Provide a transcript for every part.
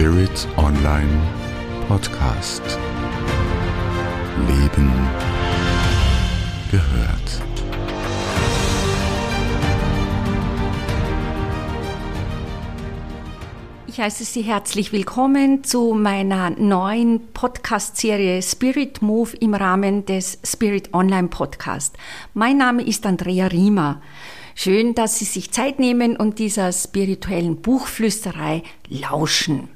Spirit Online Podcast. Leben gehört. Ich heiße Sie herzlich willkommen zu meiner neuen Podcast-Serie Spirit Move im Rahmen des Spirit Online Podcast. Mein Name ist Andrea Riemer. Schön, dass Sie sich Zeit nehmen und dieser spirituellen Buchflüsterei lauschen.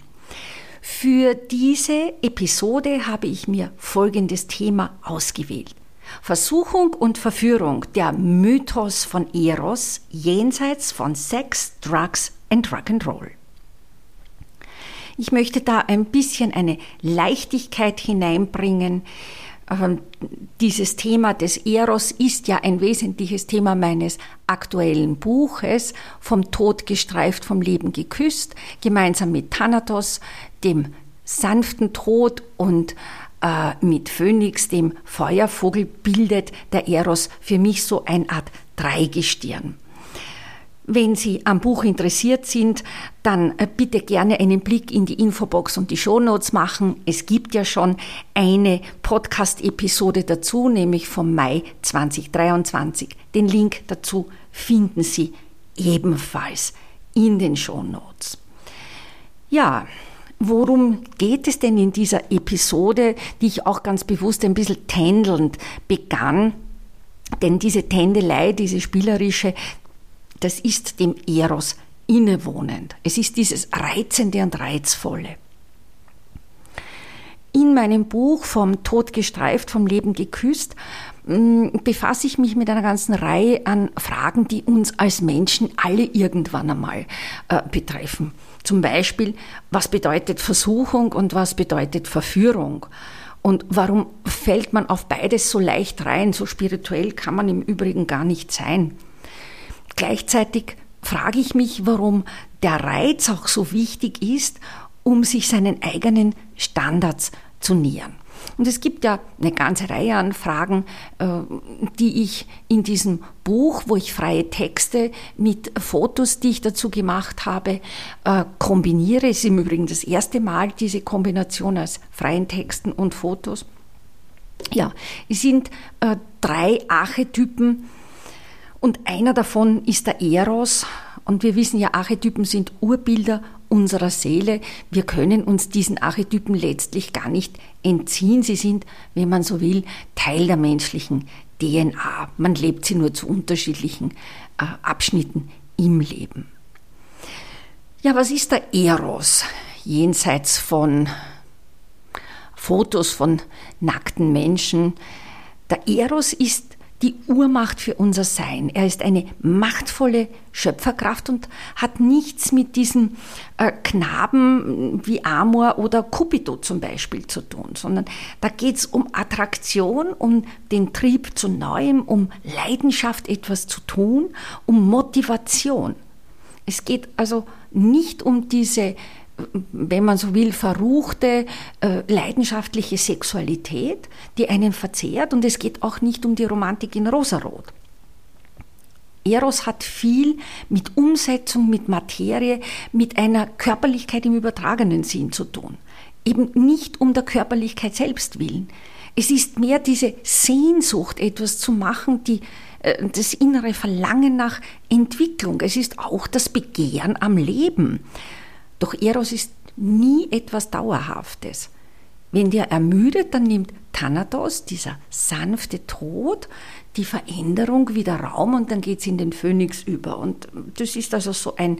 Für diese Episode habe ich mir folgendes Thema ausgewählt. Versuchung und Verführung, der Mythos von Eros jenseits von Sex, Drugs und Rock'n'Roll. Ich möchte da ein bisschen eine Leichtigkeit hineinbringen, dieses Thema des Eros ist ja ein wesentliches Thema meines aktuellen Buches, vom Tod gestreift, vom Leben geküsst, gemeinsam mit Thanatos, dem sanften Tod und äh, mit Phönix, dem Feuervogel, bildet der Eros für mich so eine Art Dreigestirn. Wenn Sie am Buch interessiert sind, dann äh, bitte gerne einen Blick in die Infobox und die Shownotes machen. Es gibt ja schon eine Podcast-Episode dazu, nämlich vom Mai 2023. Den Link dazu finden Sie ebenfalls in den Shownotes. Ja, worum geht es denn in dieser Episode, die ich auch ganz bewusst ein bisschen tändelnd begann? Denn diese Tändelei, diese spielerische, das ist dem Eros innewohnend. Es ist dieses Reizende und Reizvolle. In meinem Buch Vom Tod gestreift, vom Leben geküsst mm, befasse ich mich mit einer ganzen Reihe an Fragen, die uns als Menschen alle irgendwann einmal äh, betreffen. Zum Beispiel, was bedeutet Versuchung und was bedeutet Verführung? Und warum fällt man auf beides so leicht rein? So spirituell kann man im Übrigen gar nicht sein. Gleichzeitig frage ich mich, warum der Reiz auch so wichtig ist, um sich seinen eigenen Standards zu nähern. Und es gibt ja eine ganze Reihe an Fragen, äh, die ich in diesem Buch, wo ich freie Texte mit Fotos, die ich dazu gemacht habe, äh, kombiniere. Es ist im Übrigen das erste Mal diese Kombination aus freien Texten und Fotos. Ja, es sind äh, drei Archetypen, und einer davon ist der Eros. Und wir wissen ja, Archetypen sind Urbilder unserer Seele. Wir können uns diesen Archetypen letztlich gar nicht entziehen. Sie sind, wenn man so will, Teil der menschlichen DNA. Man lebt sie nur zu unterschiedlichen äh, Abschnitten im Leben. Ja, was ist der Eros jenseits von Fotos von nackten Menschen? Der Eros ist die Urmacht für unser Sein. Er ist eine machtvolle Schöpferkraft und hat nichts mit diesen äh, Knaben wie Amor oder Cupido zum Beispiel zu tun, sondern da geht es um Attraktion, um den Trieb zu Neuem, um Leidenschaft, etwas zu tun, um Motivation. Es geht also nicht um diese wenn man so will, verruchte, äh, leidenschaftliche Sexualität, die einen verzehrt. Und es geht auch nicht um die Romantik in Rosarot. Eros hat viel mit Umsetzung, mit Materie, mit einer Körperlichkeit im übertragenen Sinn zu tun. Eben nicht um der Körperlichkeit selbst willen. Es ist mehr diese Sehnsucht, etwas zu machen, die, äh, das innere Verlangen nach Entwicklung. Es ist auch das Begehren am Leben. Doch Eros ist nie etwas Dauerhaftes. Wenn der ermüdet, dann nimmt Thanatos, dieser sanfte Tod, die Veränderung wieder Raum und dann geht es in den Phönix über. Und das ist also so ein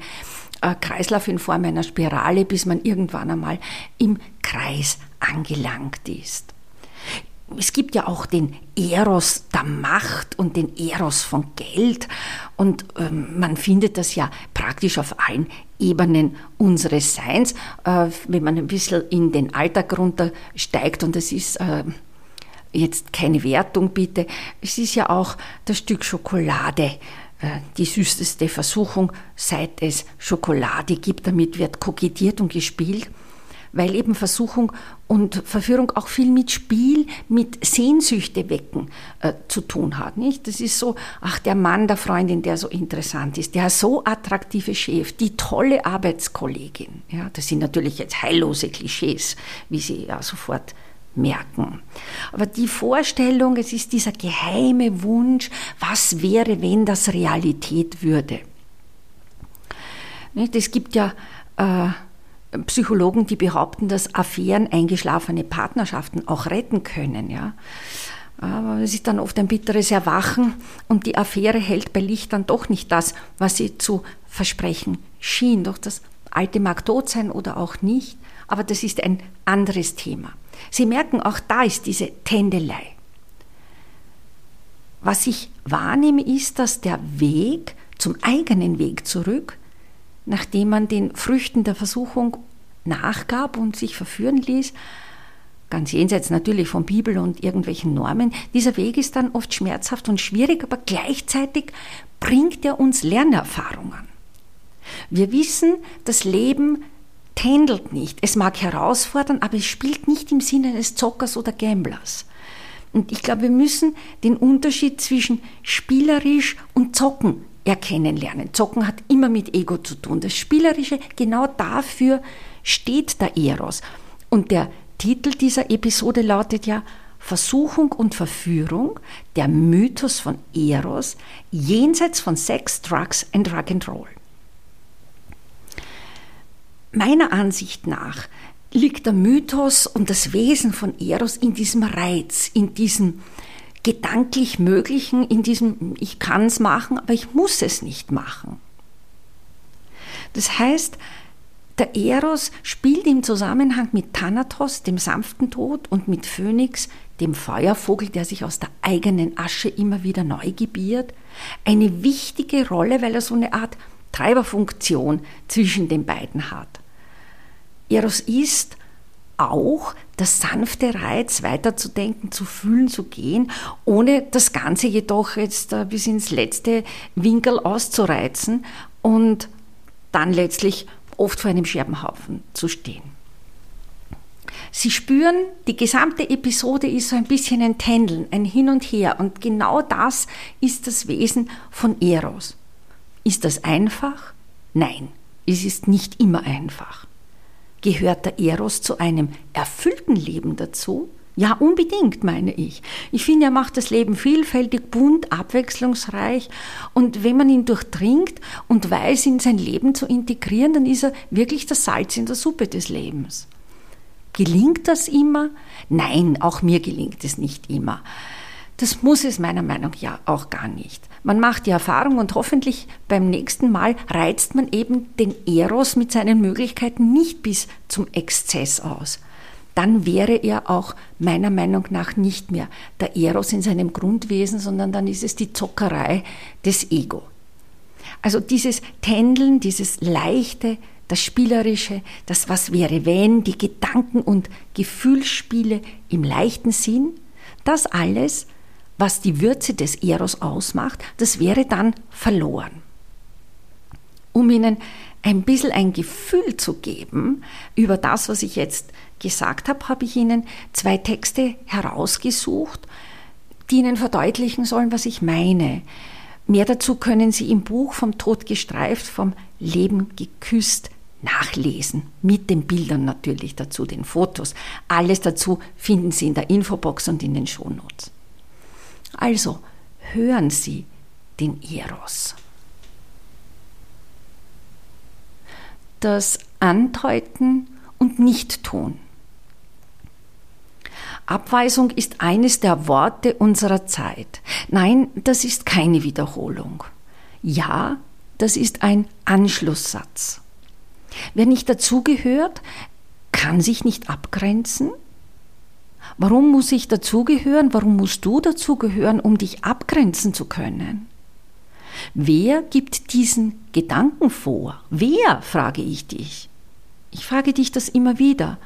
äh, Kreislauf in Form einer Spirale, bis man irgendwann einmal im Kreis angelangt ist es gibt ja auch den Eros der Macht und den Eros von Geld. Und ähm, man findet das ja praktisch auf allen Ebenen unseres Seins, äh, wenn man ein bisschen in den Alltag runtersteigt und das ist äh, jetzt keine Wertung bitte, es ist ja auch das Stück Schokolade äh, die süßeste Versuchung, seit es Schokolade gibt, damit wird kokettiert und gespielt. Weil eben Versuchung und Verführung auch viel mit Spiel, mit Sehnsüchte wecken äh, zu tun hat. Nicht? Das ist so, ach, der Mann der Freundin, der so interessant ist, der so attraktive Chef, die tolle Arbeitskollegin. Ja, das sind natürlich jetzt heillose Klischees, wie Sie ja sofort merken. Aber die Vorstellung, es ist dieser geheime Wunsch, was wäre, wenn das Realität würde. Es gibt ja äh, Psychologen, die behaupten, dass Affären eingeschlafene Partnerschaften auch retten können. Ja. Aber es ist dann oft ein bitteres Erwachen und die Affäre hält bei Licht dann doch nicht das, was sie zu versprechen schien. Doch das Alte mag tot sein oder auch nicht, aber das ist ein anderes Thema. Sie merken, auch da ist diese Tändelei. Was ich wahrnehme, ist, dass der Weg zum eigenen Weg zurück, nachdem man den Früchten der Versuchung nachgab und sich verführen ließ, ganz jenseits natürlich von Bibel und irgendwelchen Normen, dieser Weg ist dann oft schmerzhaft und schwierig, aber gleichzeitig bringt er uns Lernerfahrungen. Wir wissen, das Leben tändelt nicht. Es mag herausfordern, aber es spielt nicht im Sinne eines Zockers oder Gamblers. Und ich glaube, wir müssen den Unterschied zwischen spielerisch und zocken erkennen lernen. Zocken hat immer mit Ego zu tun. Das Spielerische, genau dafür steht der Eros. Und der Titel dieser Episode lautet ja Versuchung und Verführung, der Mythos von Eros, jenseits von Sex, Drugs and Drug and Roll. Meiner Ansicht nach liegt der Mythos und das Wesen von Eros in diesem Reiz, in diesem gedanklich Möglichen, in diesem ich kann es machen, aber ich muss es nicht machen. Das heißt, der Eros spielt im Zusammenhang mit Thanatos, dem sanften Tod, und mit Phönix, dem Feuervogel, der sich aus der eigenen Asche immer wieder neu gebiert, eine wichtige Rolle, weil er so eine Art Treiberfunktion zwischen den beiden hat. Eros ist auch der sanfte Reiz, weiterzudenken, zu fühlen, zu gehen, ohne das Ganze jedoch jetzt bis ins letzte Winkel auszureizen und dann letztlich oft vor einem Scherbenhaufen zu stehen. Sie spüren, die gesamte Episode ist so ein bisschen ein Tändeln, ein Hin und Her. Und genau das ist das Wesen von Eros. Ist das einfach? Nein, es ist nicht immer einfach. Gehört der Eros zu einem erfüllten Leben dazu? Ja, unbedingt, meine ich. Ich finde, er macht das Leben vielfältig, bunt, abwechslungsreich. Und wenn man ihn durchdringt und weiß, in sein Leben zu integrieren, dann ist er wirklich das Salz in der Suppe des Lebens. Gelingt das immer? Nein, auch mir gelingt es nicht immer. Das muss es meiner Meinung nach ja auch gar nicht. Man macht die Erfahrung und hoffentlich beim nächsten Mal reizt man eben den Eros mit seinen Möglichkeiten nicht bis zum Exzess aus. Dann wäre er auch meiner Meinung nach nicht mehr der Eros in seinem Grundwesen, sondern dann ist es die Zockerei des Ego. Also dieses Tändeln, dieses leichte, das Spielerische, das Was wäre wenn, die Gedanken- und Gefühlsspiele im leichten Sinn, das alles was die Würze des Eros ausmacht, das wäre dann verloren. Um Ihnen ein bisschen ein Gefühl zu geben über das, was ich jetzt gesagt habe, habe ich Ihnen zwei Texte herausgesucht, die Ihnen verdeutlichen sollen, was ich meine. Mehr dazu können Sie im Buch vom Tod gestreift, vom Leben geküsst nachlesen, mit den Bildern natürlich dazu, den Fotos. Alles dazu finden Sie in der Infobox und in den Shownotes. Also hören Sie den Eros. Das Andeuten und Nicht-Tun. Abweisung ist eines der Worte unserer Zeit. Nein, das ist keine Wiederholung. Ja, das ist ein Anschlusssatz. Wer nicht dazugehört, kann sich nicht abgrenzen, Warum muss ich dazugehören? Warum musst du dazugehören, um dich abgrenzen zu können? Wer gibt diesen Gedanken vor? Wer, frage ich dich. Ich frage dich das immer wieder.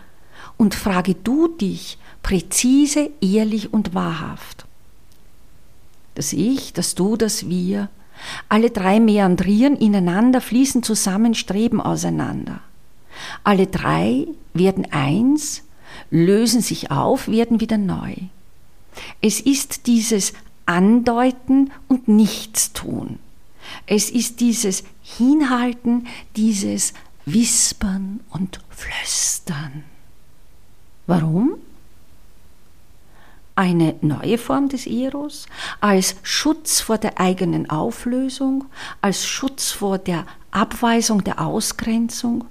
Und frage du dich präzise, ehrlich und wahrhaft. Das Ich, das Du, das Wir, alle drei meandrieren ineinander, fließen zusammen, streben auseinander. Alle drei werden eins, lösen sich auf, werden wieder neu. Es ist dieses Andeuten und Nichtstun. Es ist dieses Hinhalten, dieses Wispern und Flüstern. Warum? Eine neue Form des Eros als Schutz vor der eigenen Auflösung, als Schutz vor der Abweisung, der Ausgrenzung,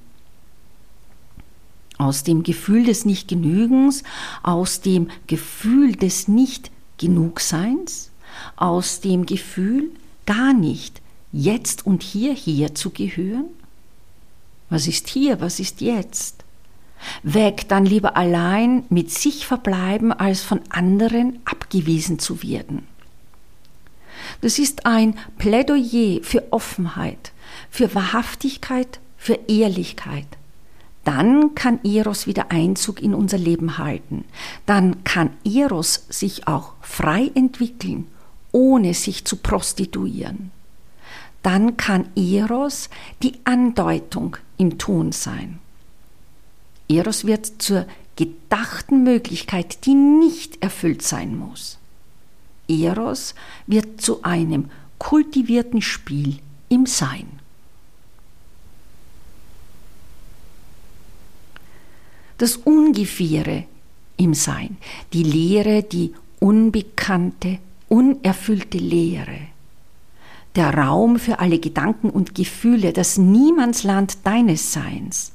aus dem Gefühl des Nichtgenügens, aus dem Gefühl des Nicht-Genugseins, aus dem Gefühl, gar nicht jetzt und hierher zu gehören? Was ist hier, was ist jetzt? Weg dann lieber allein mit sich verbleiben, als von anderen abgewiesen zu werden. Das ist ein Plädoyer für Offenheit, für Wahrhaftigkeit, für Ehrlichkeit. Dann kann Eros wieder Einzug in unser Leben halten. Dann kann Eros sich auch frei entwickeln, ohne sich zu prostituieren. Dann kann Eros die Andeutung im Tun sein. Eros wird zur gedachten Möglichkeit, die nicht erfüllt sein muss. Eros wird zu einem kultivierten Spiel im Sein. Das Ungefähre im Sein, die Leere, die unbekannte, unerfüllte Leere, der Raum für alle Gedanken und Gefühle, das Niemandsland deines Seins,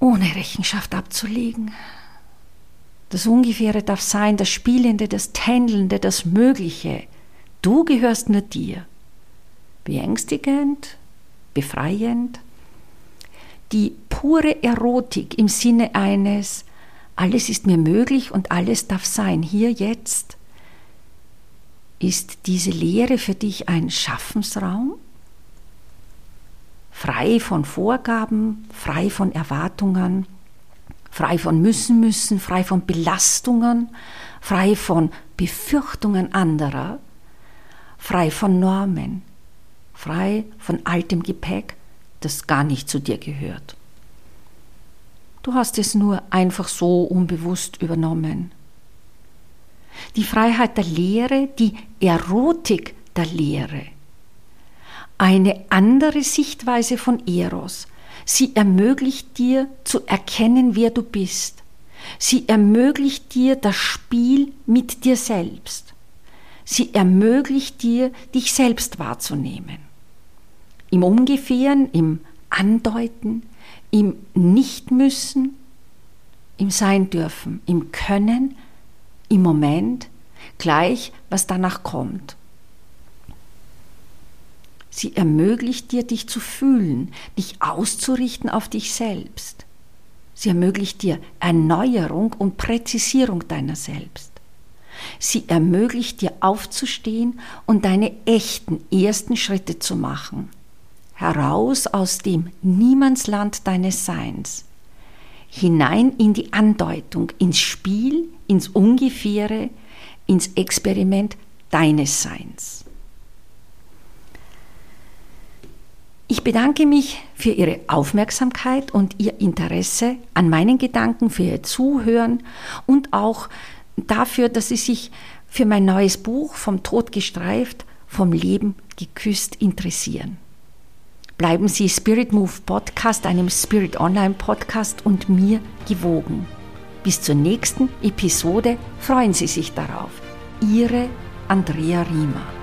ohne Rechenschaft abzulegen. Das Ungefähre darf sein, das Spielende, das Tändelnde, das Mögliche. Du gehörst nur dir. Beängstigend, befreiend. Die pure Erotik im Sinne eines, alles ist mir möglich und alles darf sein, hier jetzt. Ist diese Lehre für dich ein Schaffensraum? frei von Vorgaben, frei von Erwartungen, frei von müssen müssen, frei von Belastungen, frei von Befürchtungen anderer, frei von Normen, frei von altem Gepäck, das gar nicht zu dir gehört. Du hast es nur einfach so unbewusst übernommen. Die Freiheit der Lehre, die Erotik der Lehre, eine andere Sichtweise von Eros. Sie ermöglicht dir zu erkennen, wer du bist. Sie ermöglicht dir das Spiel mit dir selbst. Sie ermöglicht dir, dich selbst wahrzunehmen. Im Ungefähren, im Andeuten, im Nichtmüssen, im Sein dürfen, im Können, im Moment, gleich was danach kommt. Sie ermöglicht dir, dich zu fühlen, dich auszurichten auf dich selbst. Sie ermöglicht dir Erneuerung und Präzisierung deiner selbst. Sie ermöglicht dir aufzustehen und deine echten ersten Schritte zu machen. Heraus aus dem Niemandsland deines Seins. Hinein in die Andeutung, ins Spiel, ins Ungefähre, ins Experiment deines Seins. Ich bedanke mich für Ihre Aufmerksamkeit und Ihr Interesse an meinen Gedanken, für Ihr Zuhören und auch dafür, dass Sie sich für mein neues Buch Vom Tod gestreift, vom Leben geküsst interessieren. Bleiben Sie Spirit Move Podcast, einem Spirit Online Podcast und mir gewogen. Bis zur nächsten Episode freuen Sie sich darauf. Ihre Andrea Riemer.